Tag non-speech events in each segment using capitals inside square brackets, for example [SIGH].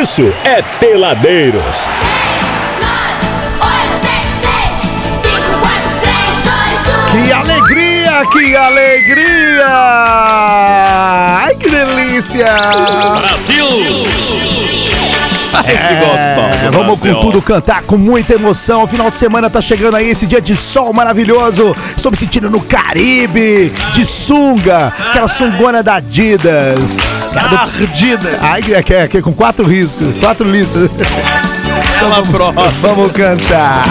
isso é Peladeiros. Que alegria, que alegria! Ai, que delícia! Brasil! [LAUGHS] É, que gostoso, vamos com tudo cantar com muita emoção. O final de semana tá chegando aí, esse dia de sol maravilhoso. Estou me sentindo no Caribe, de sunga, aquela sungona da Adidas. Cara do... Ardida! Ai, que, que, que, com quatro riscos, quatro listas. Ela prova. Vamos cantar.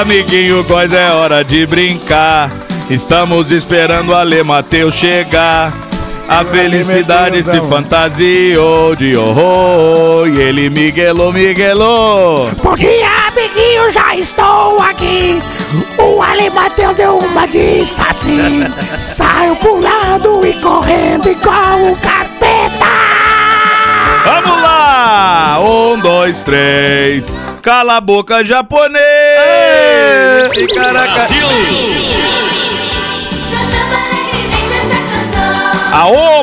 Amiguinho, coisa é hora de brincar. Estamos esperando a Lê Mateus chegar. A felicidade se fantasiou de horror. E ele miguelou, miguelou. Bom dia, amiguinho, já estou aqui. O Ale Matheus deu uma de saci. Saiu pulando e correndo igual um capeta. Vamos lá! Um, dois, três. Cala a boca, japonês! E caraca.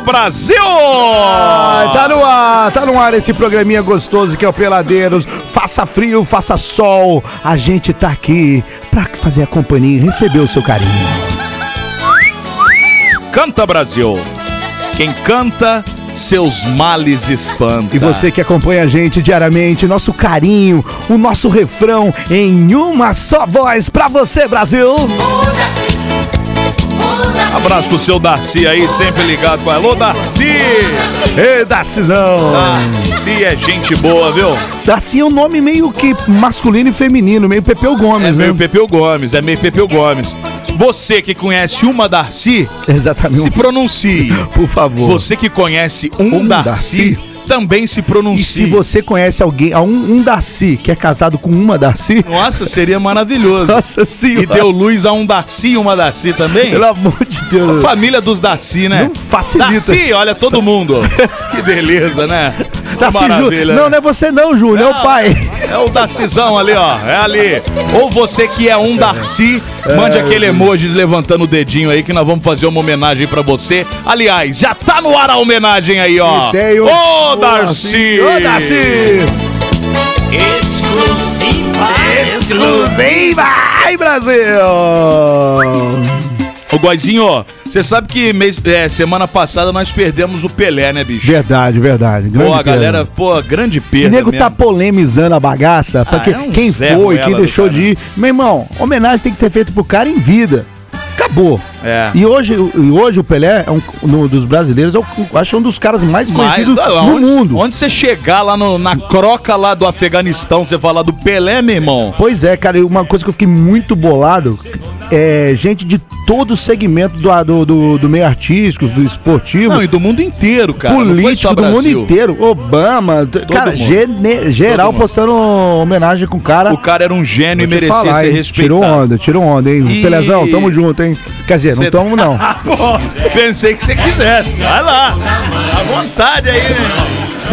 Brasil! Ai, tá no ar, tá no ar esse programinha gostoso que é o Peladeiros. Faça frio, faça sol, a gente tá aqui pra fazer a companhia e receber o seu carinho. Canta, Brasil! Quem canta, seus males espanta. E você que acompanha a gente diariamente, nosso carinho, o nosso refrão em uma só voz pra você, Brasil. Abraço pro seu Darcy aí, sempre ligado com Alô, Darcy! Ê, Darcizão. Darcy é gente boa, viu? Darcy é um nome meio que masculino e feminino, meio Pepeu É Gomes, né? meio Pepeu Gomes, é meio Pepeu Gomes. Você que conhece uma Darcy, Exatamente. se pronuncie. Por favor. Você que conhece um, Um Darcy? Também se E pronuncie. se você conhece alguém, a um, um Darcy, que é casado com uma Darcy, Nossa, seria maravilhoso. nossa senhora. E deu luz a um Darcy e uma Darcy também? Pelo amor de Deus. Família dos Darcy, né? Não facilita. Darcy, olha todo mundo. [LAUGHS] que beleza, né? Darcy. Maravilha. Não, não é você não, Júnior, é o pai. É o Darcyzão ali, ó. É ali. Ou você que é um Darcy, mande aquele emoji levantando o dedinho aí que nós vamos fazer uma homenagem pra você. Aliás, já tá no ar a homenagem aí, ó. E o- Ô, o Darcy! Ô, Darcy! Exclusiva! Ai, Brasil! Ô, Goizinho, ó, você sabe que mês, é, semana passada nós perdemos o Pelé, né, bicho? Verdade, verdade. Pô, a galera, perda. pô, grande O perda nego mesmo. tá polemizando a bagaça, porque é um quem foi, quem deixou de ir. Meu irmão, homenagem tem que ter feito pro cara em vida. Acabou. É. E hoje, e hoje o Pelé é um no- dos brasileiros, eu acho um dos caras mais Mas, conhecidos ah, no onde, mundo. Onde você chegar lá no- na croca lá do Afeganistão, você falar do Pelé, meu irmão. Pois é, cara, e uma coisa que eu fiquei muito bolado é gente de todo o segmento do, do, do, do meio artístico, do esportivo. Não, e do mundo inteiro, cara. Político do mundo inteiro, Obama, t- cara, gene- geral Todo postando homenagem com o cara. O cara era um gênio e merecia falar, ser hein? respeitado. Tirou onda, tirou onda, hein? E- Pelezão, tamo junto, hein? Quer dizer, não tamo não. [LAUGHS] Ah, pô, pensei que você quisesse. Vai lá. À vontade aí, irmão.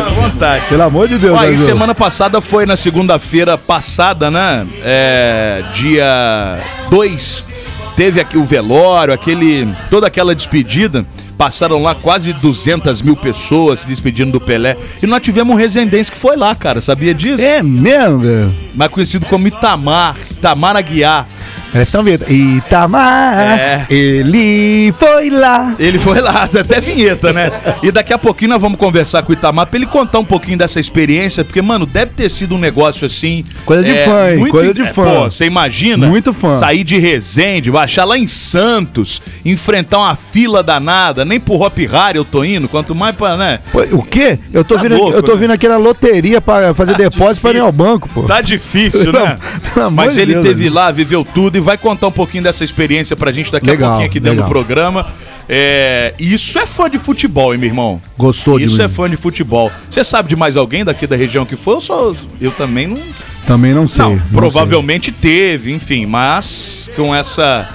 À vontade. Pelo amor de Deus, Brasil. semana passada foi na segunda-feira passada, né? É, dia 2. Teve aqui o velório, aquele. toda aquela despedida. Passaram lá quase 200 mil pessoas se despedindo do Pelé. E nós tivemos um resendense que foi lá, cara. Sabia disso? É mesmo, velho? Mais conhecido como Itamar. Itamar Aguiar. É uma vinheta. Itamar, É. ele foi lá. Ele foi lá, [LAUGHS] até vinheta, né? E daqui a pouquinho nós vamos conversar com o Itamar pra ele contar um pouquinho dessa experiência, porque, mano, deve ter sido um negócio assim. Coisa de fã, hein? muito- Coisa de é, fã. Pô, você imagina? Muito fã. Sair de Resende, baixar lá em Santos, enfrentar uma fila danada, nem pro Hop Harry eu tô indo, quanto mais pra, né? Pô, O quê? Eu tô, Tá vindo, louco, eu tô né? vindo aqui na loteria pra fazer depósito pra ir ao difícil. banco, pô. Tá difícil, [LAUGHS] né? Amor Mas ele Deus, teve lá, viveu tudo e vai contar um pouquinho dessa experiência pra gente daqui Legal, a pouquinho aqui dentro legal. do programa. É, isso é fã de futebol, hein, meu irmão? Gostou Isso mim. é fã de futebol. Você sabe de mais alguém daqui da região que foi? Eu, só, eu também não. Também não sei. Não, não provavelmente teve, enfim, mas com essa.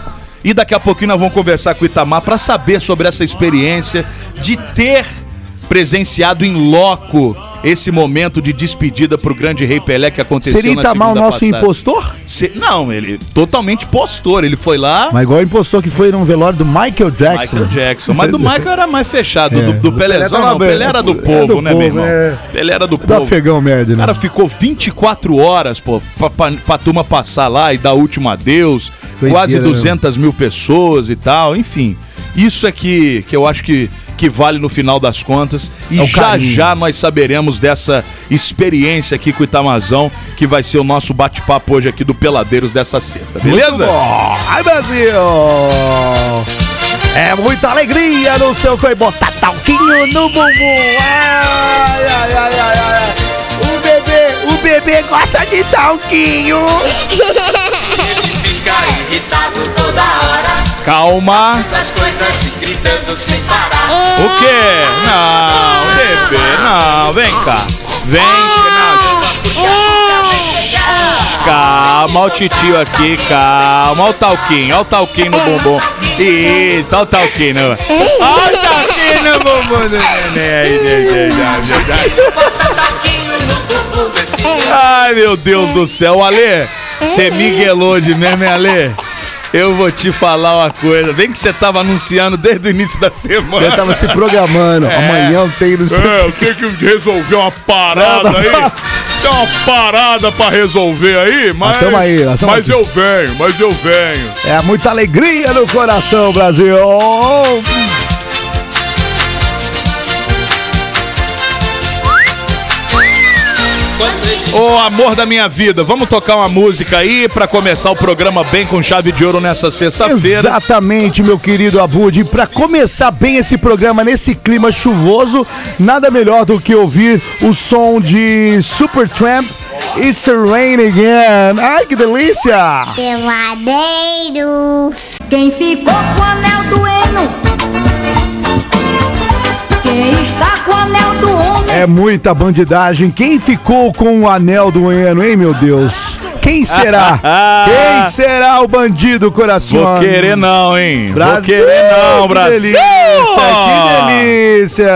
E daqui a pouquinho nós vamos conversar com o Itamar pra saber sobre essa experiência de ter presenciado em loco esse momento de despedida pro grande Rei Pelé que aconteceu Seria Itamar o nosso passada. impostor? Se- Não, ele totalmente postor. Ele foi lá. Mas igual o impostor que foi num velório do Michael Jackson. Michael Jackson. Mas do [LAUGHS] Michael era mais fechado. É. Do, do Do Pelé Pelézão, tava não. Pelé era do É povo, do né, meu povo, irmão? é. Pelé era do Do povo. afegão médio, O né? cara ficou 24 horas, pô, pra, pra, pra turma passar lá e dar último adeus. Doideira, quase né? 200 mil pessoas e tal, enfim. Isso é que, que eu acho que, que vale no final das contas. E É o já carinho. já nós saberemos dessa experiência aqui com o Itamazão, que vai ser o nosso bate-papo hoje aqui do Peladeiros dessa sexta, beleza? Ai, Brasil! É muita alegria no seu coi botar talquinho no bumbum. Ai, ai, ai, ai, ai. O bebê, o bebê gosta de talquinho. [LAUGHS] Fica irritado toda hora, Calma. das coisas gritando sem parar. O quê? Não, bebê, não, vem cá. Vem não. Calma, o titio aqui, calma. Olha o talquinho, olha o talquinho no bumbum. Isso, olha o talquinho. Olha o talquinho no bumbum do neném. Ai, meu Deus do céu. Ale, você miguelou de mesmo, hein, Ale? Eu vou te falar uma coisa. Bem que você tava anunciando desde o início da semana. Eu tava se programando. Amanhã tem no seu. É, eu tenho que resolver uma parada aí. Tem uma parada pra resolver aí, mas. tamo aí, mas aqui. eu venho, mas eu venho. É muita alegria no coração, Brasil. Ô amor da minha vida, vamos tocar uma música aí pra começar o programa bem com chave de ouro nessa sexta-feira. Exatamente, meu querido Abud. Para começar bem esse programa nesse clima chuvoso, nada melhor do que ouvir o som de Supertramp. It's rain again. Ai, que delícia! Peladeiros. Quem ficou com o anel do eno? É muita bandidagem. Quem ficou com o anel do Eno, hein, meu Deus? Quem será? [LAUGHS] Quem será o bandido coração? Vou querer não, hein? Brasil! Vou querer não, que Brasil! delícia, que delícia!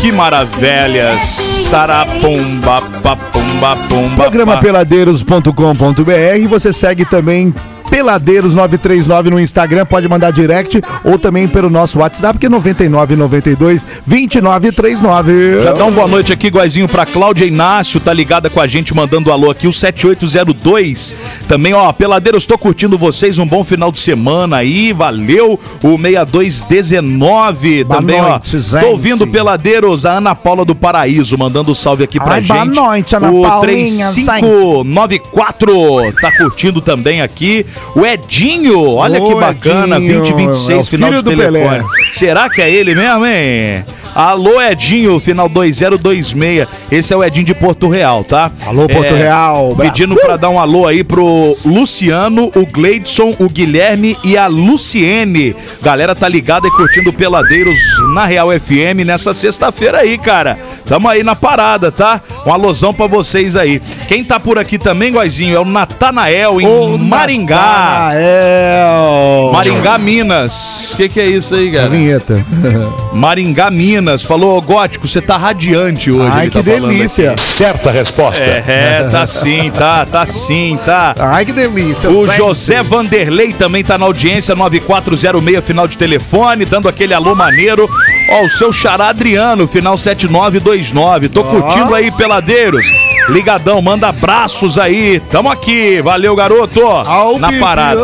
Que maravilha! Sarapumba, papumba, pumba. Programa peladeiros.com.br. Você segue também Peladeiros939 no Instagram, pode mandar direct ou também pelo nosso WhatsApp, que é 9992 2939. Já dá uma boa noite aqui, Guazinho, pra Cláudia Inácio, tá ligada com a gente, mandando alô aqui, o 7802. Também, ó, Peladeiros, tô curtindo vocês, um bom final de semana aí, valeu. O 6219 Boa também, noite, ó. gente. Tô ouvindo Peladeiros, a Ana Paula do Paraíso, mandando um salve aqui pra Ai, gente. boa noite, Ana o Paulinha, 3594 tá curtindo também aqui. O Edinho, olha que bacana, Edinho, 2026, é final de telefone. Pelé. Será que é ele mesmo, hein? Alô, Edinho, final 2026. Esse é o Edinho de Porto Real, tá? Alô, Porto Real, Brasil. Pedindo pra dar um alô aí pro Luciano, o Gleidson, o Guilherme e a Luciene. Galera tá ligada e curtindo Peladeiros na Real FM nessa sexta-feira aí, cara. Tamo aí na parada, tá? Um alôzão pra vocês aí. Quem tá por aqui também, Guazinho, é o Natanael, em Ô, Maringá. Natanael. Maringá, Minas. O que, que é isso aí, A cara? vinheta. Maringá, Minas. Falou, Gótico, você tá radiante hoje. Ai, que tá delícia. Certa resposta. É, é, tá [LAUGHS] sim, tá, tá sim, tá. Ai, que delícia. O sempre. José Vanderlei também tá na audiência, 9406, final de telefone, dando aquele alô maneiro. Ó, o seu xará Adriano, final 7929. Tô curtindo aí, peladeiros. Ligadão, manda abraços aí. Tamo aqui, valeu, garoto. Na parada.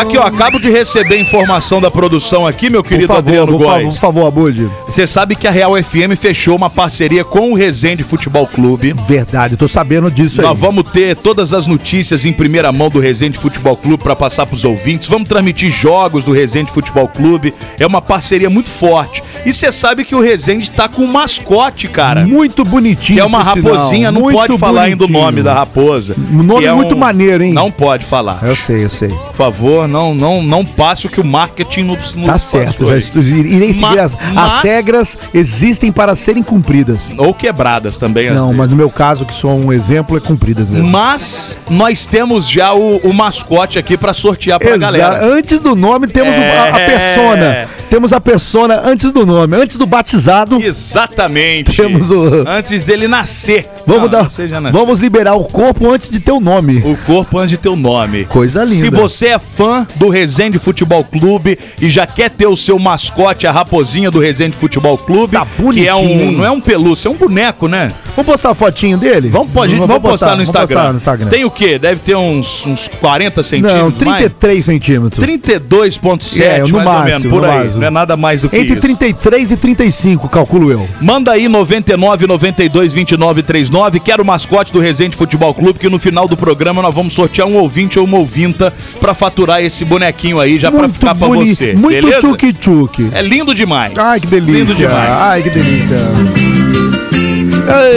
Aqui, ó, acabo de receber informação da produção aqui, meu Por querido favor, Adriano por favor, Góes. por favor, Abud. Você sabe que a Real FM fechou uma parceria com o Resende Futebol Clube. Verdade, tô sabendo disso aí. Nós vamos ter todas as notícias em primeira mão do Resende Futebol Clube para passar para os ouvintes. Vamos transmitir jogos do Resende Futebol Clube. É uma parceria muito forte. E você sabe que o Resende tá com um mascote, cara. Muito bonitinho. Que é uma raposinha, não Muito pode falar ainda o bonitinho. nome da raposa. Um nome é muito maneiro, hein? Não pode falar. Eu sei, eu sei. Por favor, não, não, não passe o que o marketing nos, nos Tá certo, já irei seguir Ma- as, as mas- regras existem para serem cumpridas. Ou quebradas também. Não, mas no meu caso, que sou um exemplo, é cumpridas mesmo. Mas nós temos já o, o mascote aqui para sortear pra Exato. galera. Antes do nome temos o- a, a É. persona. Temos a persona antes do nome, antes do batizado. Exatamente. Temos o- Antes dele nascer. Vamos, dar, vamos liberar o corpo antes de ter o nome. O corpo antes de ter o nome. Coisa linda. Se você é fã do Resende Futebol Clube e já quer ter o seu mascote, a raposinha do Resende Futebol Clube, Tá que é um, não é um pelúcio, é um boneco, né? Vamos postar a fotinho dele? Vamos, pode, vamos, postar, no vamos Instagram. postar no Instagram. Tem o quê? Deve ter uns, uns 40 centímetros. Não, mais? 33 centímetros. 32,7, É, no mais máximo, menos, por no aí. máximo. Não é nada mais do que Entre isso. 33 e 35, calculo eu. Manda aí 99 92 29 39. Quero o mascote do Resende Futebol Clube, que no final do programa nós vamos sortear um ouvinte ou uma ouvinta pra faturar esse bonequinho aí, já pra ficar pra boni- você. Muito tchuque-tchuque. É lindo demais. Ai, que Lindo delícia. demais. Ai, que delícia.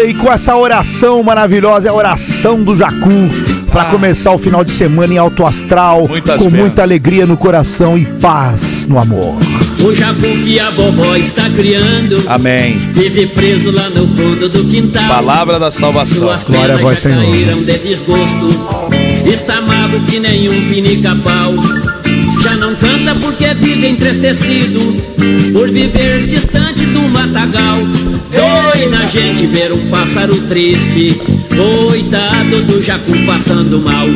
E com essa oração maravilhosa, é a oração do Jacu, pra começar o final de semana em alto astral, Muitas com bênçãos. muita alegria no coração e paz no amor. O jabu que a vovó está criando Amém. Vive preso lá no fundo do quintal Palavra da salvação. Suas Glória a penas vós, já Senhor. caíram de desgosto Está magro que nenhum pinica-pau Já não canta porque vive entristecido Por viver distante do matagal. Dói na gente ver um pássaro triste. Coitado do jacu passando mal.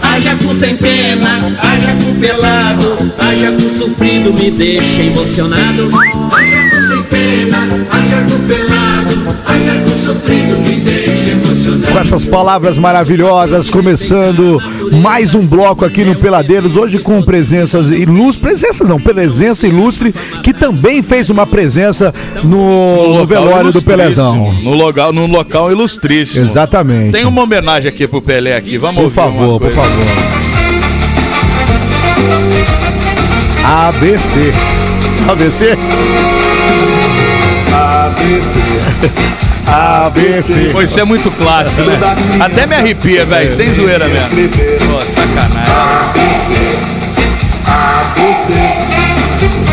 Ai jacu sem pena, ai jacu pelado. Ai jacu sofrido me deixa emocionado. Ai, jacu sem pena, ai, jacu pelado, ai, jacu sofrido me deixa emocionado. Com essas palavras maravilhosas, começando mais um bloco aqui no Peladeiros, hoje com presenças ilustres, presenças não, presença ilustre, que também fez uma presença no, no local velório do. Pelezão. No local, num local ilustríssimo. Exatamente. Tem uma homenagem aqui pro Pelé aqui. Vamos Por favor, por favor. ABC. ABC? ABC. ABC. Pô, isso é muito clássico, né? Até me arrepia, velho. Sem zoeira mesmo. Pô, sacanagem.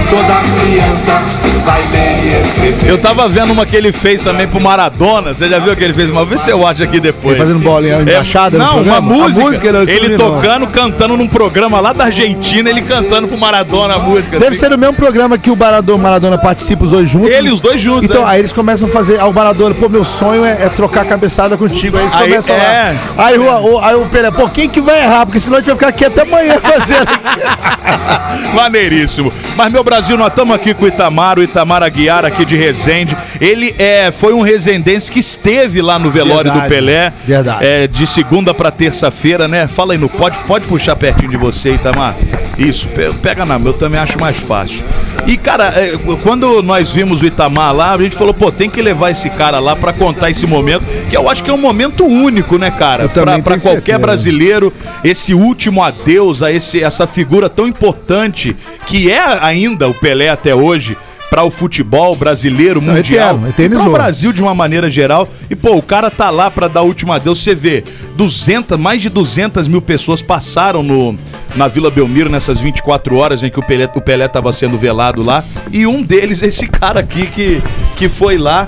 Toda criança vai ler e escrever. Eu tava vendo uma que ele fez também pro Maradona. Você já viu que ele fez uma? Vê se eu acho aqui depois. Ele fazendo bolinha embaixada no Não, uma música. música, não, ele não. tocando, cantando num programa lá da Argentina, ele cantando pro Maradona a música. Deve assim. ser no mesmo programa que o Maradona, Maradona participa os dois juntos. Ele, os dois juntos. Então, é. aí eles começam a fazer. Aí o Maradona, pô, meu sonho é, é trocar a cabeçada contigo. Aí eles Aí, começam é. lá. Aí o, o, aí o Pelé, pô, quem que vai errar? Porque senão a gente vai ficar aqui até amanhã fazendo. [LAUGHS] Maneiríssimo. Mas, meu Brasil, nós estamos aqui com o Itamar, o Itamar Aguiar aqui de Resende. Ele é, foi um resendense que esteve lá no velório Verdade, do Pelé. verdade. É, de segunda para terça-feira, né? Fala aí, no, pode, pode puxar pertinho de você, Itamar? Isso, pe- pega na eu também acho mais fácil. E, cara, é, quando nós vimos o Itamar lá, a gente falou, pô, tem que levar esse cara lá pra contar esse momento, que eu acho que é um momento único, né, cara? Tenho qualquer certeza. brasileiro, esse último adeus a esse, essa figura tão importante que é ainda o Pelé até hoje para o futebol brasileiro, Não, mundial, eterno, eternizou. para o Brasil de uma maneira geral. E pô, o cara tá lá para dar o último adeus. Você vê, 200, mais de 200 mil pessoas passaram no, na Vila Belmiro nessas 24 horas em que o Pelé, o Pelé tava sendo velado lá. E um deles, [LAUGHS] esse cara aqui que, que foi lá.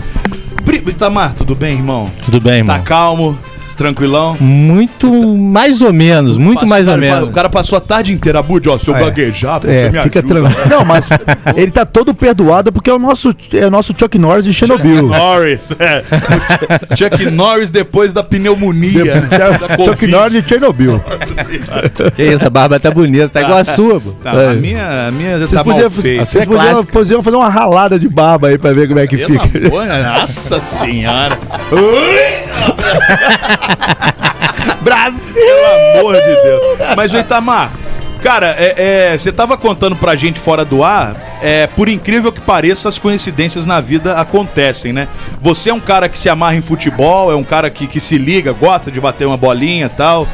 Pri- Itamar, tudo bem, irmão? Tudo bem, irmão? Tá calmo, tranquilão? Muito mais ou menos, muito mais ou cara, menos. O cara passou a tarde inteira, Bud, ó, se eu É. gaguejar, pô, É, você me fica ajuda. tranquilo. [LAUGHS] Não, mas ele tá todo perdoado porque é o nosso, é o nosso Chuck Norris de Chernobyl. Norris, é. O [LAUGHS] Chuck Norris depois da pneumonia. da Chuck Covid. Norris de Chernobyl. [LAUGHS] Que isso, a barba tá bonita, tá igual a sua, pô. Não, É. a, minha, a minha já Vocês tá mal podiam, feita. vocês podiam, clássica. podiam fazer uma ralada de barba aí pra ver como é que Pelo fica. amor, nossa senhora. Brasil! Pelo amor de Deus. Mas, o Itamar, cara, é, é, você tava contando pra gente fora do ar, é, por incrível que pareça, as coincidências na vida acontecem, né? Você é um cara que se amarra em futebol, é um cara que, que se liga, gosta de bater uma bolinha e tal.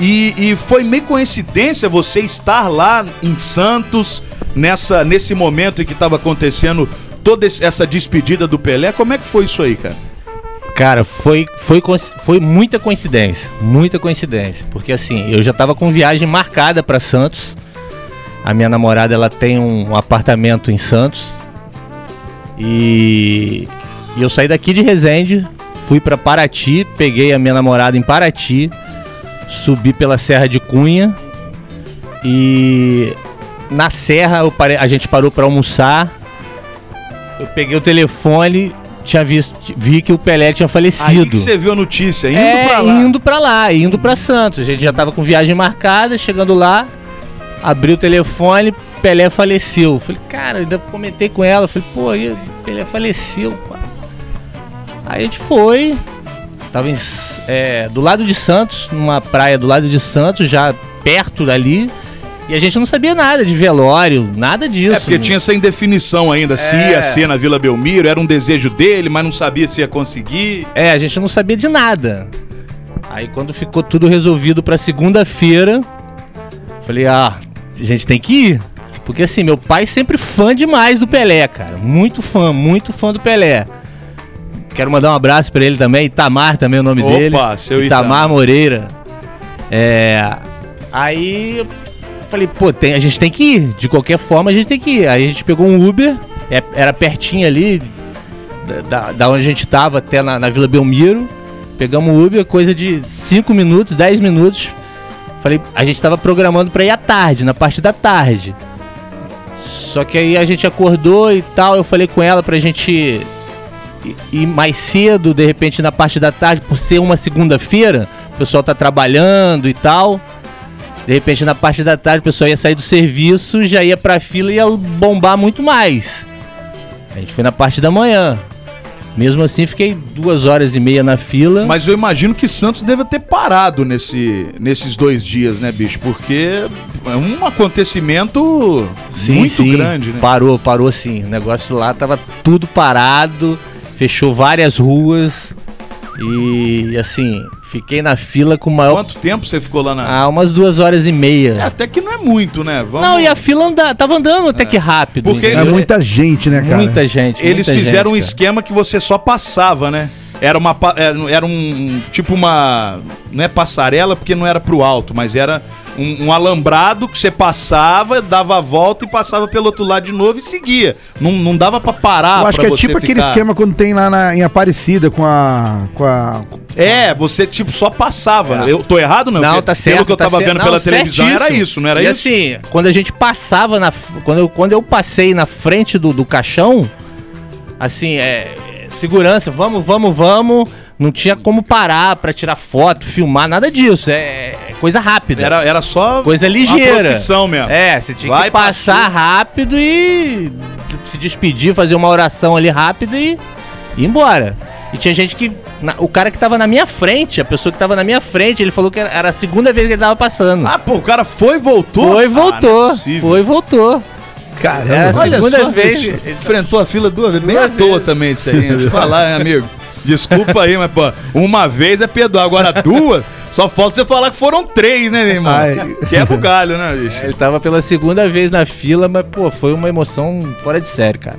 E, foi meio coincidência você estar lá em Santos, nessa, nesse momento em que tava acontecendo toda essa despedida do Pelé. Como é que foi isso aí, cara? Cara, foi, foi, foi muita coincidência, muita coincidência. Porque assim, eu já tava com viagem marcada pra Santos. A minha namorada, ela tem um apartamento em Santos. E, e eu saí daqui de Resende, fui pra Paraty, peguei a minha namorada em Paraty, subi pela Serra de Cunha e na serra eu parei- a gente parou pra almoçar. Eu peguei o telefone, tinha visto, vi que o Pelé tinha Aí falecido. que você viu a notícia, indo é, pra lá. indo pra lá, indo pra Santos. A gente já tava com viagem marcada, chegando lá, abri o telefone, Pelé faleceu. Falei, cara, ainda comentei com ela, falei, pô, o Pelé faleceu, pá. Aí a gente foi, tava em é, do lado de Santos, numa praia do lado de Santos, já perto dali. E a gente não sabia nada de velório, nada disso. É porque tinha essa indefinição ainda, se É. ia ser na Vila Belmiro, era um desejo dele, mas não sabia se ia conseguir. É, a gente não sabia de nada. Aí quando ficou tudo resolvido pra segunda-feira, falei, ah, a gente tem que ir. Porque assim, meu pai sempre fã demais do Pelé, cara. Muito fã, muito fã do Pelé. Quero mandar um abraço pra ele também, Itamar também é o nome Opa, dele. seu Itamar, Itamar. Moreira. É. Aí falei, pô, tem, a gente tem que ir. De qualquer forma, a gente tem que ir. Aí a gente pegou um Uber, é- era pertinho ali, da, da- onde a gente tava até na, na Vila Belmiro. Pegamos o Uber, coisa de 5 minutos, 10 minutos. Falei, a gente tava programando pra ir à tarde, na parte da tarde. Só que aí a gente acordou e tal, eu falei com ela pra gente ir mais cedo, de repente na parte da tarde, por ser uma segunda-feira, o pessoal tá trabalhando e tal. De repente na parte da tarde o pessoal ia sair do serviço, já ia pra fila e ia bombar muito mais. A gente foi na parte da manhã. Mesmo assim, fiquei duas horas e meia na fila. Mas eu imagino que Santos deva ter parado nesse, nesses dois dias, né, bicho? Porque é um acontecimento muito grande, né? Parou, parou sim. O negócio lá tava tudo parado, fechou várias ruas. E assim, fiquei na fila com o maior. Quanto tempo você ficou lá na. Ah, umas duas horas e É, meia. até que não é muito, né? Vamos... Não, e a fila anda, tava andando até que rápido. Porque É muita gente, né, cara? Muita gente. Eles muita fizeram um gente, cara. esquema que você só passava, né? Era uma pa- era, um tipo uma não é passarela porque não era pro alto, mas era um, um alambrado que você passava, dava a volta e passava pelo outro lado de novo e seguia. Não, não dava pra parar Eu acho que é tipo aquele ficar- esquema quando tem lá na- em Aparecida com a. Com a É, você tipo só passava. né? Eu tô errado não? Não, Porque tá certo. Pelo que eu tá tava certo. vendo Não, pela televisão era isso, não era e isso? assim, quando a gente passava na. Quando eu, quando eu passei na frente do, do caixão, assim, é. Segurança, vamos, vamos, vamos. Não tinha como parar pra tirar foto, filmar, nada disso. É, é coisa rápida. Era, era só coisa uma ligeira. procissão mesmo. É, você tinha Vai, que passar rápido e se despedir, fazer uma oração ali rápido e ir embora. E tinha gente que. na- o cara que tava na minha frente, a pessoa que tava na minha frente, ele falou que era, era a segunda vez que ele tava passando. Ah, pô, o cara foi e voltou? foi e Ah, não é voltou. foi e voltou. Caramba, É a segunda só, vez. bicho, enfrentou a fila duas vezes. Bem à toa também isso aí. Deixa eu falar, hein, amigo. Desculpa aí, mas, pô, uma vez é perdoar. Agora duas, só falta você falar que foram três, né, irmão? Ai. Quebra o galho, né, bicho? Ele tava pela segunda vez na fila, mas, pô, foi uma emoção fora de série, cara.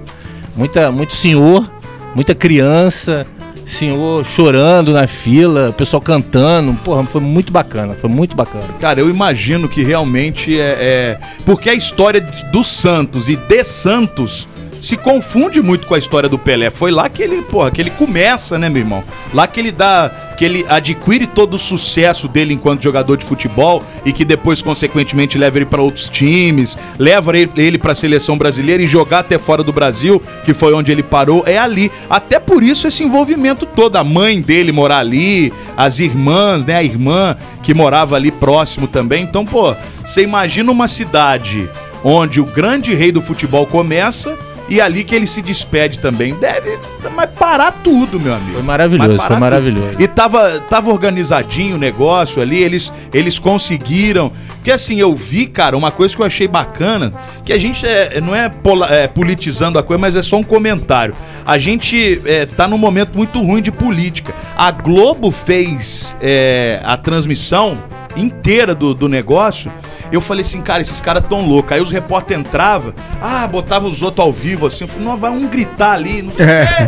Muita, muito senhor, muita criança, senhor chorando na fila, o pessoal cantando. Porra, foi muito bacana, foi muito bacana. Cara, eu imagino que realmente é, é- Porque a história do Santos e de Santos se confunde muito com a história do Pelé. Foi lá que ele, porra, que ele começa, né, meu irmão? Lá que ele dá. Que ele adquire todo o sucesso dele enquanto jogador de futebol e que depois, consequentemente, leva ele para outros times, leva ele, para a seleção brasileira e jogar até fora do Brasil, que foi onde ele parou, é ali. Até por isso esse envolvimento todo. A mãe dele morar ali, as irmãs, né? A irmã que morava ali próximo também. Então, pô, você imagina uma cidade onde o grande rei do futebol começa e ali que ele se despede também. Deve mas parar tudo, meu amigo. Foi maravilhoso, foi maravilhoso. E tava, tava organizadinho o negócio ali, eles, eles conseguiram. Porque assim, eu vi, cara, uma coisa que eu achei bacana, que a gente é, não é, pola- é, politizando a coisa, mas é só um comentário. A gente é, tá num momento muito ruim de política. A Globo fez é, a transmissão inteira do, do negócio, eu falei assim, cara, esses caras tão loucos. Aí os repórteres entravam, ah, botava os outros ao vivo assim, eu falei, não, vai um gritar ali, não é,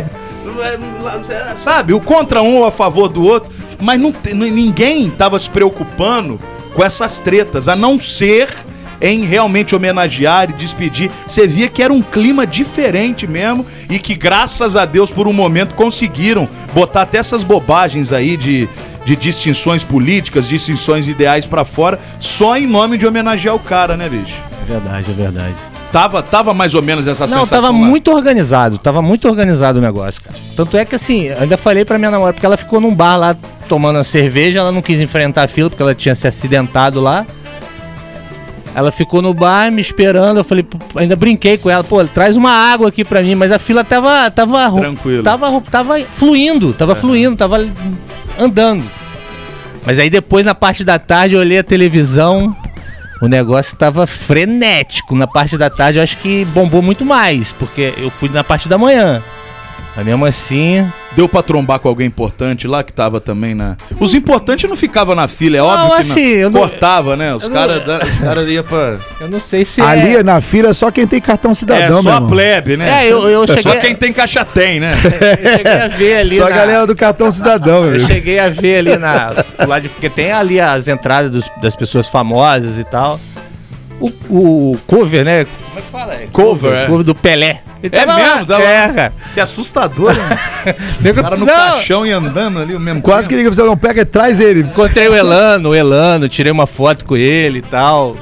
é, Sabe, o contra um ou a favor do outro, mas não, ninguém tava se preocupando com essas tretas, a não ser em realmente homenagear e despedir. Você via que era um clima diferente mesmo e que, graças a Deus, por um momento conseguiram botar até essas bobagens aí de, de distinções políticas, distinções ideais pra fora, só em nome de homenagear o cara, né, bicho? É verdade, é verdade. Tava, tava mais ou menos essa Não, sensação. tava lá. muito organizado, tava muito organizado o negócio, cara. Tanto é que assim, ainda falei pra minha namorada, porque ela ficou num bar lá tomando uma cerveja, ela não quis enfrentar a fila porque ela tinha se acidentado lá. Ela ficou no bar me esperando, eu falei, ainda brinquei com ela, pô, traz uma água aqui pra mim, mas a fila tava tava Tranquilo. Tava tava fluindo, tava fluindo, tava andando. Mas aí depois na parte da tarde eu olhei a televisão, o negócio tava frenético. Na parte da tarde eu acho que bombou muito mais, porque eu fui na parte da manhã. Mas mesmo assim, Deu pra trombar com alguém importante lá que tava também na. Os importantes não ficavam na fila, é óbvio que assim, não. eu não- cortava, né? Os caras não- cara iam pra. eu não sei se Ali é... na fila só quem tem cartão É, cidadão, só meu a irmão. plebe, né? É, eu- eu Só cheguei- quem tem caixa tem, né? [LAUGHS] Eu cheguei a ver ali Só a na- galera do cartão cidadão, meu Eu cheguei a ver ali na. do lado de- porque tem ali as entradas dos- das pessoas famosas e tal. O, o cover, né? Como é que fala? É Cover, é. cover do Pelé. Ele É lá, mesmo? Tava- É, cara. Que assustador, né? [LAUGHS] O cara no Não. caixão e andando ali o mesmo Quase que tempo. ninguém falou, não, pega e traz ele. Encontrei o Elano, o Elano, tirei uma foto com ele e tal.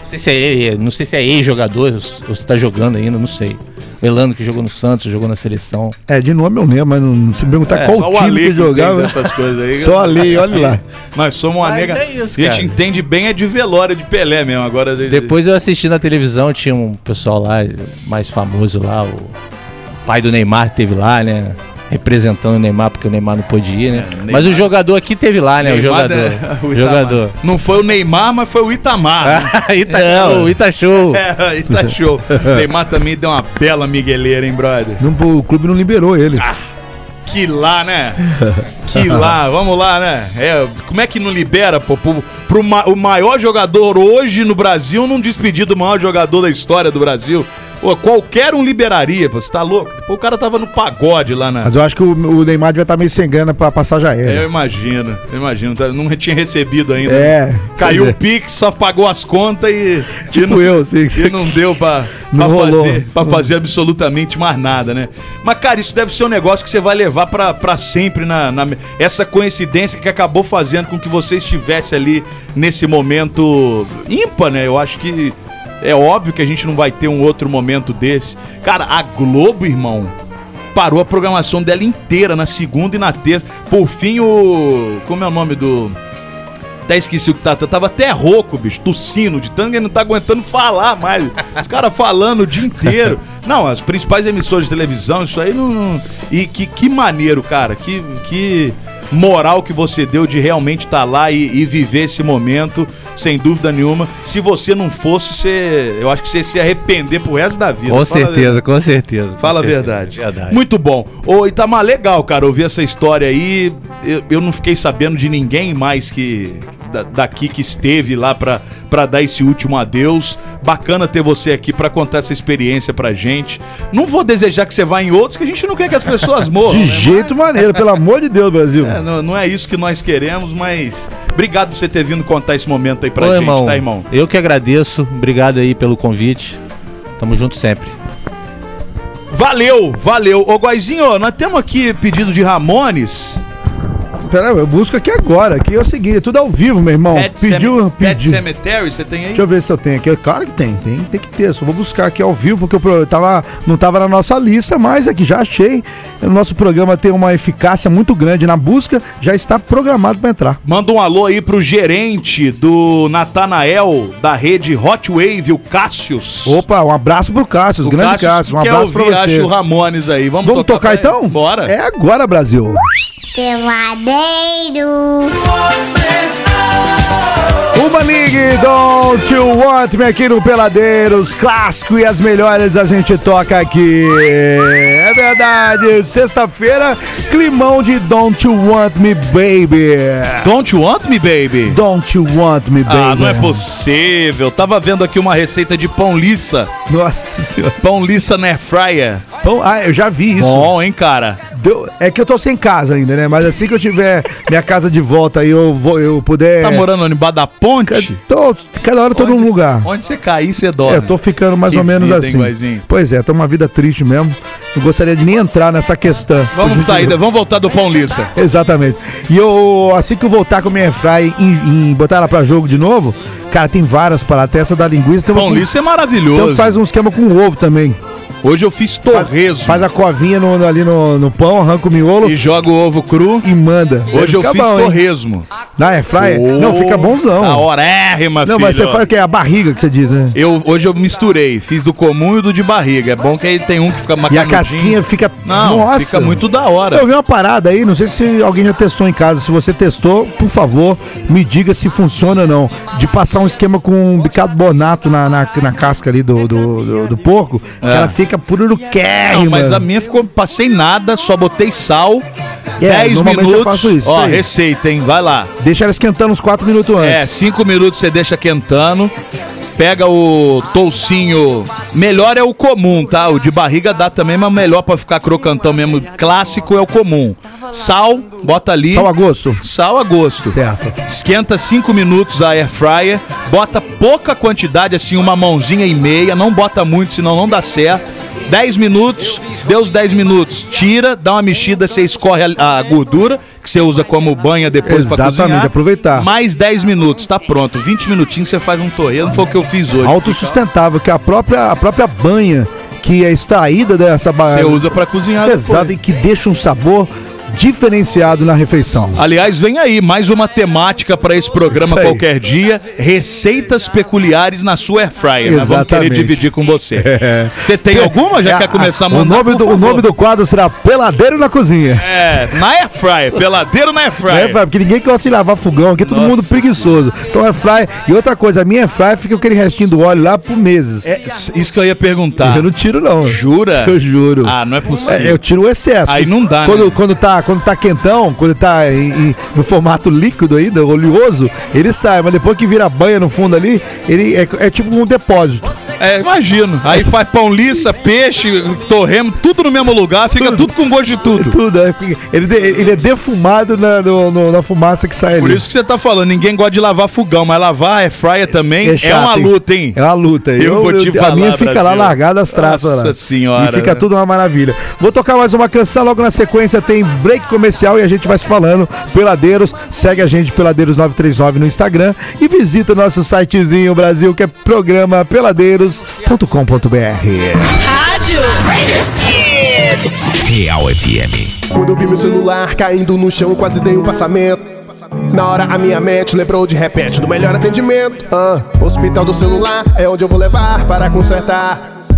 Não sei se é ele, não sei se é ex-jogador ou se tá jogando ainda, não sei. Elano que jogou no Santos, jogou na seleção. É, de nome eu lembro, mas não se me perguntar É, qual time Ale que que jogava. essas coisas aí. Só ali, olha lá. [LAUGHS] Nós somos uma Mas nega. é isso, a gente cara. entende bem é de velório de Pelé mesmo. Agora. de- Depois eu assisti na televisão, tinha um pessoal lá, mais famoso lá, o pai do Neymar teve lá, né? Representando o Neymar, porque o Neymar não pôde ir, né? É, o Mas o jogador aqui teve lá, né? o Neymar, jogador. né? [LAUGHS] O Itamar. jogador. Não foi o Neymar, mas foi o Itamar. né? [LAUGHS] Ita show, [LAUGHS] Ita show. É, tá show. Neymar também deu uma bela migueleira, hein, brother? Não, o clube não liberou ele. Ah, Que lá, né? Que lá, vamos lá, né? É, como é que não libera, pô? Pro, pro ma- o maior jogador hoje no Brasil não despedir do maior jogador da história do Brasil. Pô, qualquer um liberaria, pô. Você tá louco? Pô, o cara tava no pagode lá na. Mas eu acho que o, o Neymar devia estar meio sem grana pra passagem Eu aérea. imagino, eu imagino. tá- Não tinha recebido ainda. É. Caiu pois o Pix, só pagou as contas e. e Tipo não- eu, assim. E não deu pra, [LAUGHS] Não pra rolou. fazer, pra fazer absolutamente mais nada, né? Mas, cara, isso deve ser um negócio que você vai levar pra, pra sempre na, na- Essa coincidência que acabou fazendo com que você estivesse ali nesse momento ímpar, né? Eu acho que é óbvio que a gente não vai ter um outro momento desse. Cara, a Globo, irmão, parou a programação dela inteira na segunda e na terça. Por fim, o. Como é o nome do. Até esqueci o que tá. Tava até rouco, bicho, tossindo, de ele não tá aguentando falar mais. Os caras falando o dia inteiro. Não, as principais emissoras de televisão, isso aí não- E que, que maneiro, cara. Que, que moral que você deu de realmente estar lá e, e viver esse momento, sem dúvida nenhuma. Se você não fosse, você, eu acho que você ia se arrepender pro resto da vida. Com Fala certeza, com certeza. Fala a verdade. Verdade. Muito bom. Ô, Itamar, legal, cara, ouvir essa história aí. Eu, eu não fiquei sabendo de ninguém mais que da- daqui que esteve lá pra, pra dar esse último adeus. Bacana ter você aqui pra contar essa experiência pra gente. Não vou desejar que você vá em outros, que a gente não quer que as pessoas [LAUGHS] morram. De né? jeito maneiro, pelo amor de Deus, Brasil. É, não, não é isso que nós queremos, mas obrigado por você ter vindo contar esse momento aí pra Ô, gente, irmão, tá, irmão? Eu que agradeço. Obrigado aí pelo convite. Tamo junto sempre. Valeu, valeu. Ô, Goizinho, nós temos aqui pedido de Ramones. Pera eu busco aqui agora. Aqui é o seguinte, tudo ao vivo, meu irmão. Pet, Pediu, Cem- Pet pediu. Cemetery, você tem aí? Deixa eu ver se eu tenho aqui. Claro que tem, tem, tem que ter. Só vou buscar aqui ao vivo, porque eu tava, não tava na nossa lista, mas aqui já achei. O nosso programa tem uma eficácia muito grande na busca, já está programado para entrar. Manda um alô aí pro gerente do Natanael da rede Hot Wave, o Cassius. Opa, um abraço pro Cássio, o grande Cássio. Um abraço ouvir, você. acho, o Ramones aí. Vamos, Vamos tocar, pra ele? então? Bora. É agora, Brasil. Peladeiro. Uma League, Don't You Want Me aqui no Peladeiros, clássico e as melhores a gente toca aqui. É verdade, sexta-feira, climão de Don't You Want Me Baby. Don't you want me, baby? Don't You Want Me Baby. Ah, não é possível. Tava vendo aqui uma receita de pão liça. Nossa senhora. Pão liça na air fryer. Pão, ah, eu já vi isso. Bom, hein, cara? Deu- é que eu tô sem casa ainda, né? Mas assim que eu tiver minha casa de volta e eu, vou, eu puder. Tá morando onde? Embaixo da ponte? Tô, cada hora eu tô num lugar. Onde você cair, você dorme. É, eu tô ficando mais Que ou menos vida, hein, assim. Guazinho? pois é, tô uma vida triste mesmo. Não gostaria de nem entrar nessa questão. Vamos sair, vamos voltar do pão liça. [LAUGHS] Exatamente. E eu, assim que eu voltar com a minha airfry e, e botar ela pra jogo de novo, cara, tem várias paradas. Tem essa da linguiça. Pão com- liça é Então maravilhoso. faz um esquema com ovo também. Hoje eu fiz torresmo Faz a covinha no- ali no, no pão, arranca o miolo e joga o ovo cru. e manda. Hoje eu fiz bom, hein? torresmo. Na airfryer? Não, fica bonzão. A horérrima, Não, filho. mas você faz o que? A barriga que você diz, né? Eu, hoje eu misturei, fiz do comum e do de barriga. É bom que aí tem um que fica mais E a casquinha fica. Não, Nossa! fica muito da hora. Eu vi uma parada aí, não sei se alguém já testou em casa. Se você testou, por favor, me diga se funciona ou não. De passar um esquema com bicarbonato na, na, na casca ali do, do, do, do porco, que ela fica pururuquérrima. É. Não, mas a minha ficou, passei nada, só botei sal. É, 10 normalmente eu minutos. faço isso, Ó, isso receita, hein? Vai lá. Deixa ela esquentando uns 4 minutos É, antes. 5 minutos você deixa quentando. Pega o toucinho. Melhor é o comum, tá? O de barriga dá também, mas melhor pra ficar crocantão mesmo. Clássico é o comum. Sal, bota ali. Sal a gosto. Sal a gosto. Certo. Esquenta 5 minutos a air fryer, bota pouca quantidade, assim, uma mãozinha e meia, não bota muito, senão não dá certo. 10 minutos, deu os 10 minutos, tira, dá uma mexida, você escorre a, a gordura, que você usa como banha depois pra Exatamente, cozinhar. aproveitar. Mais 10 minutos, tá pronto. 20 minutinhos você faz um torresmo, foi o que eu fiz hoje. Autossustentável, que é a própria, a própria banha que é extraída dessa Você barriga. usa pra cozinhar Exato, depois. e que deixa um sabor diferenciado na refeição. Aliás, vem aí mais uma temática para esse programa qualquer dia: receitas peculiares na sua air fryer. Nós vamos querer Exatamente. dividir com você. Você tem alguma? Já É, quer começar a o mandar? nome, por do, o nome do quadro será Peladeiro na Cozinha. É, na air fryer, peladeiro na air É, fryer. Fábio, porque ninguém gosta de lavar fogão, aqui é todo Nossa mundo preguiçoso. Então é fry. E outra coisa, a minha é fry fica com aquele restinho do óleo lá por meses. É, isso que eu ia perguntar. Eu não tiro, não. Jura? Eu juro. Ah, não é possível. É, eu tiro o excesso. Aí não dá, quando, né? quando, tá, quando tá quentão, quando tá em- em- no formato líquido ainda, oleoso, ele sai. Mas depois que vira banha no fundo ali, ele é, é tipo um depósito. É, imagino. Aí faz pão liça, peixe, torremo, tudo no mesmo lugar, fica tudo com gosto de tudo. [LAUGHS] Tudo. é, ele, ele é defumado na, no- no- na fumaça que sai Por ali. isso que você tá falando, ninguém gosta de lavar fogão, mas lavar air fryer também é, chato, uma luta, hein? É uma luta. Eu vou te a falar, minha fica lá Brasil. largada as traças Nossa lá. senhora, E fica né? tudo uma maravilha. Vou tocar mais uma canção, logo na sequência tem break comercial e a gente vai se falando. Peladeiros, segue a gente Peladeiros939 no Instagram e visita o nosso sitezinho Brasil, que é programa peladeiros.com.br. Rádio Real FM. Quando eu vi meu celular caindo no chão, quase dei um passamento. Na hora a minha mente lembrou de repente do melhor atendimento. Ah, hospital do celular é onde eu vou levar para consertar.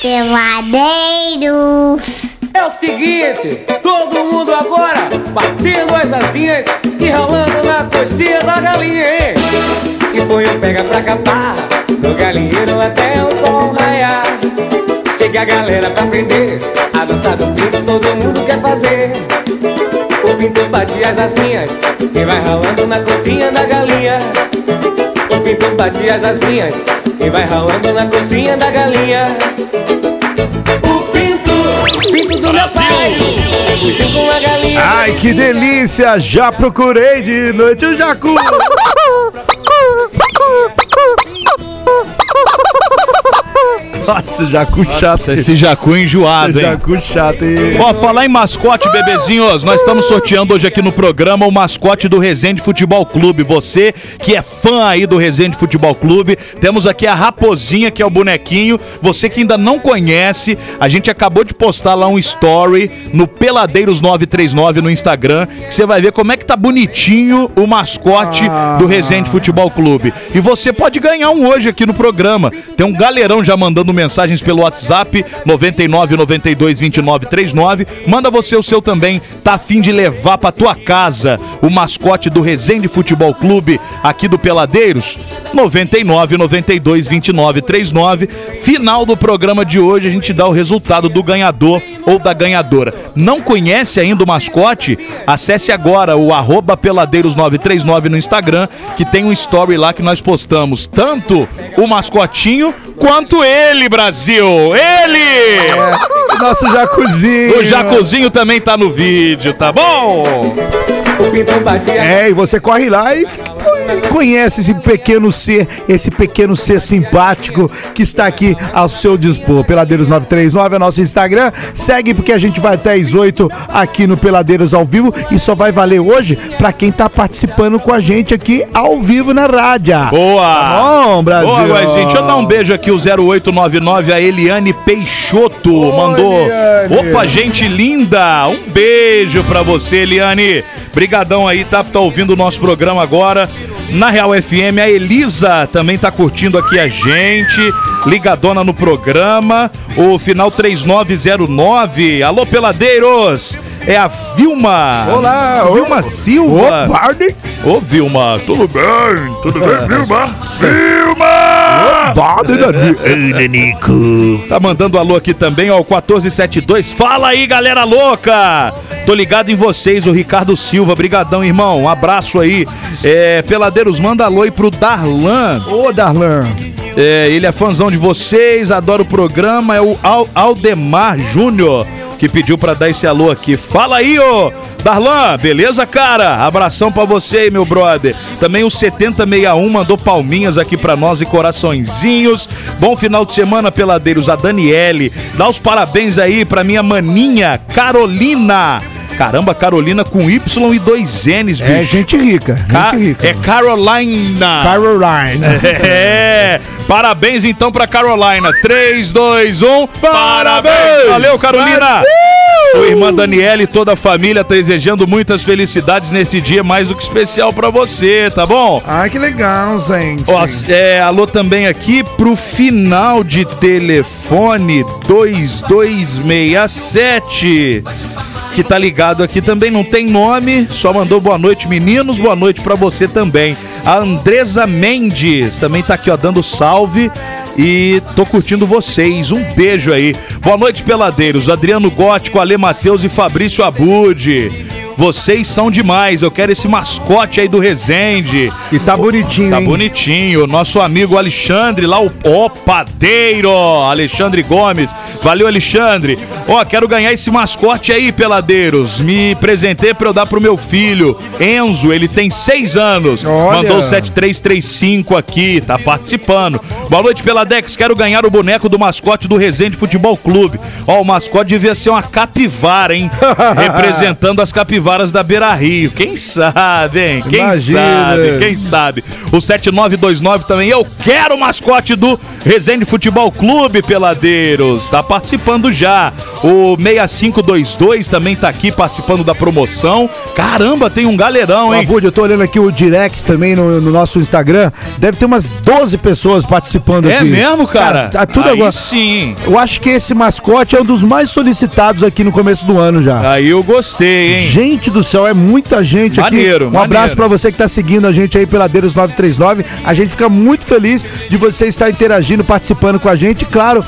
Peladeiros. É o seguinte, todo mundo agora batendo as asinhas e ralando na coxinha da galinha, hein? E foi um pega pra capar, do galinheiro até o sol raiar. Chega a galera pra aprender, a dança do pinto todo mundo quer fazer. O pinto bate as asinhas e vai ralando na coxinha da galinha. O pinto bate as asinhas e vai ralando na coxinha da galinha. O pinto, o pinto do meu pai, com a galinha. Ai, que delícia! Já procurei de noite o jacu. Nossa, Jacu chato. Esse Jacu enjoado, hein? Jacu chato, hein? Ó, falar em mascote, bebezinhos, nós estamos sorteando hoje aqui no programa o mascote do Resende Futebol Clube. Você que é fã aí do Resende Futebol Clube, temos aqui a Raposinha, que é o bonequinho. Você que ainda não conhece, a gente acabou de postar lá um story no Peladeiros 939 no Instagram, que você vai ver como é que tá bonitinho o mascote do Resende Futebol Clube. E você pode ganhar um hoje aqui no programa. Tem um galerão já mandando mensagens pelo WhatsApp 99 92 29 39. Manda você o seu também. Tá afim de levar pra tua casa o mascote do Resende Futebol Clube aqui do Peladeiros? 99 92 29 39. Final do programa de hoje a gente dá o resultado do ganhador ou da ganhadora. Não conhece ainda o mascote? Acesse agora o arroba peladeiros939 no Instagram, que tem um story lá que nós postamos tanto o mascotinho quanto ele, Brasil! Ele! Nosso Jacuzinho. O Jacuzinho também tá no vídeo, tá bom? O Pintão batia. É, e você corre lá e fica- conhece esse pequeno ser, esse pequeno ser simpático que está aqui ao seu dispor. Peladeiros 939 é nosso Instagram. Segue porque a gente vai até às 8 aqui no Peladeiros ao vivo e só vai valer hoje pra quem tá participando com a gente aqui ao vivo na rádio. Boa! Tá bom, Brasil. Boa, Guazinho. Deixa eu dar um beijo aqui, o 0899, a Eliane Peixoto mandou. Eliane. Opa, gente linda! Um beijo pra você, Eliane. Brigadão aí, tá? Tá ouvindo o nosso programa agora. Na Real FM, a Elisa também tá curtindo aqui a gente. Ligadona no programa. O final 3909. Alô, peladeiros! É a Vilma. Olá, Vilma Silva. Ô. Ô, Vilma, tudo bem? Tudo bem, Vilma? Vilma! Ei, Nenico. Tá mandando alô aqui também, ó, o 1472. Fala aí, galera louca! Tô ligado em vocês, o Ricardo Silva. Brigadão, irmão. Um abraço aí. É, Peladeiros, manda alô aí pro Darlan. Ô, Darlan. É, ele é fãzão de vocês, adora o programa. É o Al- Aldemar Júnior que pediu pra dar esse alô aqui. Fala aí, ô! Darlan, beleza, cara? Abração pra você aí, meu brother. Também o 7061 mandou palminhas aqui pra nós e coraçõezinhos. Bom final de semana, peladeiros. A Daniele. Dá os parabéns aí pra minha maninha Carolina. Caramba, Carolina com Y e dois N's, bicho. É gente rica, Ca- gente rica. é Carolina. Caroline. [LAUGHS] É, parabéns então pra Carolina. 3, 2, 1, parabéns! Valeu, Carolina! Sua irmã Daniela e toda a família tá desejando muitas felicidades nesse dia mais do que especial pra você, tá bom? Ai, que legal, gente. Ó, é, alô também aqui pro final de telefone 2267 que tá ligado aqui também não tem nome, só mandou boa noite meninos, boa noite pra você também. A Andresa Mendes também tá aqui ó dando salve e tô curtindo vocês. Um beijo aí. Boa noite peladeiros. Adriano Gótico, Ale Matheus e Fabrício Abud. Vocês são demais. Eu quero esse mascote aí do Resende. E tá bonitinho, Tá hein? bonitinho. Nosso amigo Alexandre, lá o, o padeiro, Alexandre Gomes. Valeu, Alexandre. Ó, quero ganhar esse mascote aí, peladeiros. Me presentei pra eu dar pro meu filho, Enzo. Ele tem seis anos. Olha. Mandou o 7335 aqui, tá participando. Boa noite, Peladex. Quero ganhar o boneco do mascote do Resende Futebol Clube. Ó, o mascote devia ser uma capivara, hein? [LAUGHS] Representando as capivaras da Beira Rio. Quem sabe, hein? Quem Imagina. sabe? Quem sabe? O 7929 também. Eu quero o mascote do Resende Futebol Clube, peladeiros. Tá participando já. O 6522 também tá aqui participando da promoção. Caramba, tem um galerão, hein? Abud, eu tô olhando aqui o direct também no, no nosso Instagram. Deve ter umas 12 pessoas participando É aqui. mesmo, cara? tá tudo Aí agora. sim. Eu acho que esse mascote é um dos mais solicitados aqui no começo do ano já. Aí eu gostei, hein? Gente do céu, é muita gente Maneiro, aqui. Um maneiro. abraço pra você que tá seguindo a gente aí pela Deiros 939. A gente fica muito feliz de você estar interagindo, participando com a gente, claro,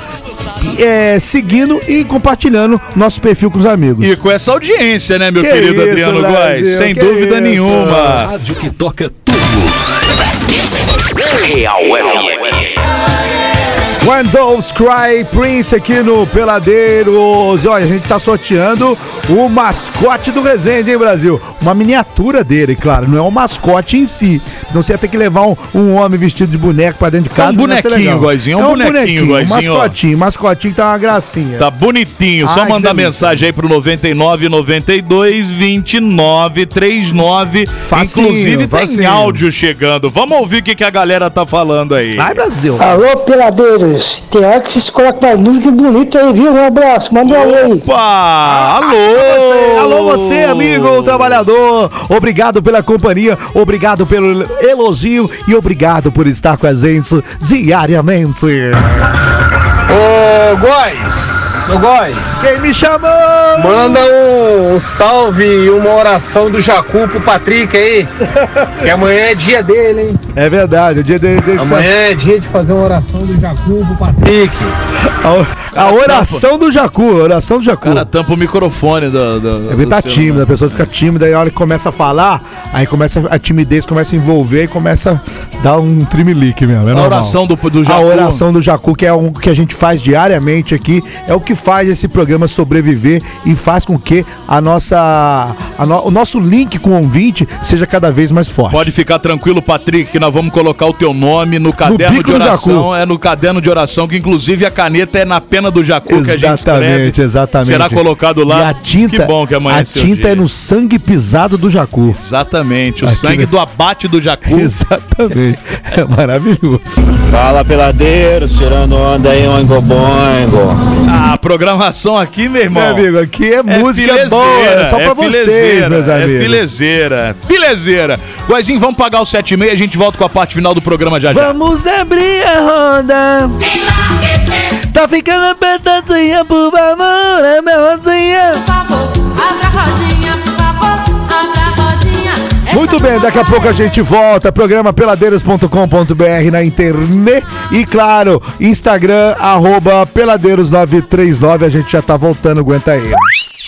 é, seguindo e compartilhando nosso perfil com os amigos. E com essa audiência, né, meu Que querido isso, Adriano Brasil, Góes? Sem que dúvida isso. nenhuma. Rádio que toca tudo. Real FM. When Doves Cry Prince aqui no Peladeiros. Olha, a gente tá sorteando o mascote do Resende, hein, Brasil? Uma miniatura dele, claro, não é o mascote em si. Senão você ia ter que levar um, um homem vestido de boneco pra dentro de casa. um ia ser bonequinho. Goizinho, é um bonequinho, Um Goizinho, ó. mascotinho, mascotinho tá uma gracinha. Tá bonitinho. Só Ai, mandar mensagem aí pro 99 92 29 39. Facinho, Inclusive tem facinho. áudio chegando. Vamos ouvir o que, que a galera tá falando aí. Vai, Brasil. Alô, peladeiros. Tem hora que vocês colocam mais música bonita aí, viu? Um abraço, manda um alô aí. Opa! Alô! Alô, você, amigo trabalhador. Obrigado pela companhia, obrigado pelo elogio e obrigado por estar com a gente diariamente. Ô, Góis, ô Góis. Quem me chamou? Manda um, um salve e uma oração do Jacu pro Patrick aí. Que amanhã é dia dele, hein? É verdade, o dia de, de Amanhã é dia de fazer uma oração do Jacu pro Patrick. A, a oração do Jacu, a oração do Jacu. O cara tampa o microfone do. do Ele tá seu- tímido, a pessoa fica tímida, e a hora que começa a falar, aí começa a timidez começa a envolver e começa a dar um trimelique mesmo. É A oração do, do A Jacu. oração do Jacu, que é um que a gente faz diariamente aqui, é o que faz esse programa sobreviver e faz com que a nossa, a no- o nosso link com o ouvinte seja cada vez mais forte. Pode ficar tranquilo, Patrick, que nós vamos colocar o teu nome no caderno bico de do oração. Jacu. É no caderno de oração, que inclusive a caneta é na pena do Jacu que a gente Exatamente, escreve. exatamente. Será colocado lá. E a tinta, Que bom que amanhã a é seu tinta dia. é no sangue pisado do Jacu. Exatamente, o Aqui, sangue né? do abate do Jacu. [LAUGHS] Exatamente. É maravilhoso. Fala, peladeiros, tirando onda aí, oingo boingo. A programação aqui, meu irmão. Meu amigo, aqui é, música filezeira, boa, é só pra vocês, filezeira, meus amigos. É filezeira, filezeira. Guazinho, vamos pagar o 7 e meia, a gente volta com a parte final do programa já já. Vamos abrir a roda. Tá ficando apertadinha, por favor, é minha rodinha. Abra a rodinha, por favor, abra a rodinha. Muito bem, daqui a pouco a gente volta. Programa peladeiros.com.br na internet. E claro, Instagram, arroba peladeiros939. A gente já tá voltando, aguenta aí.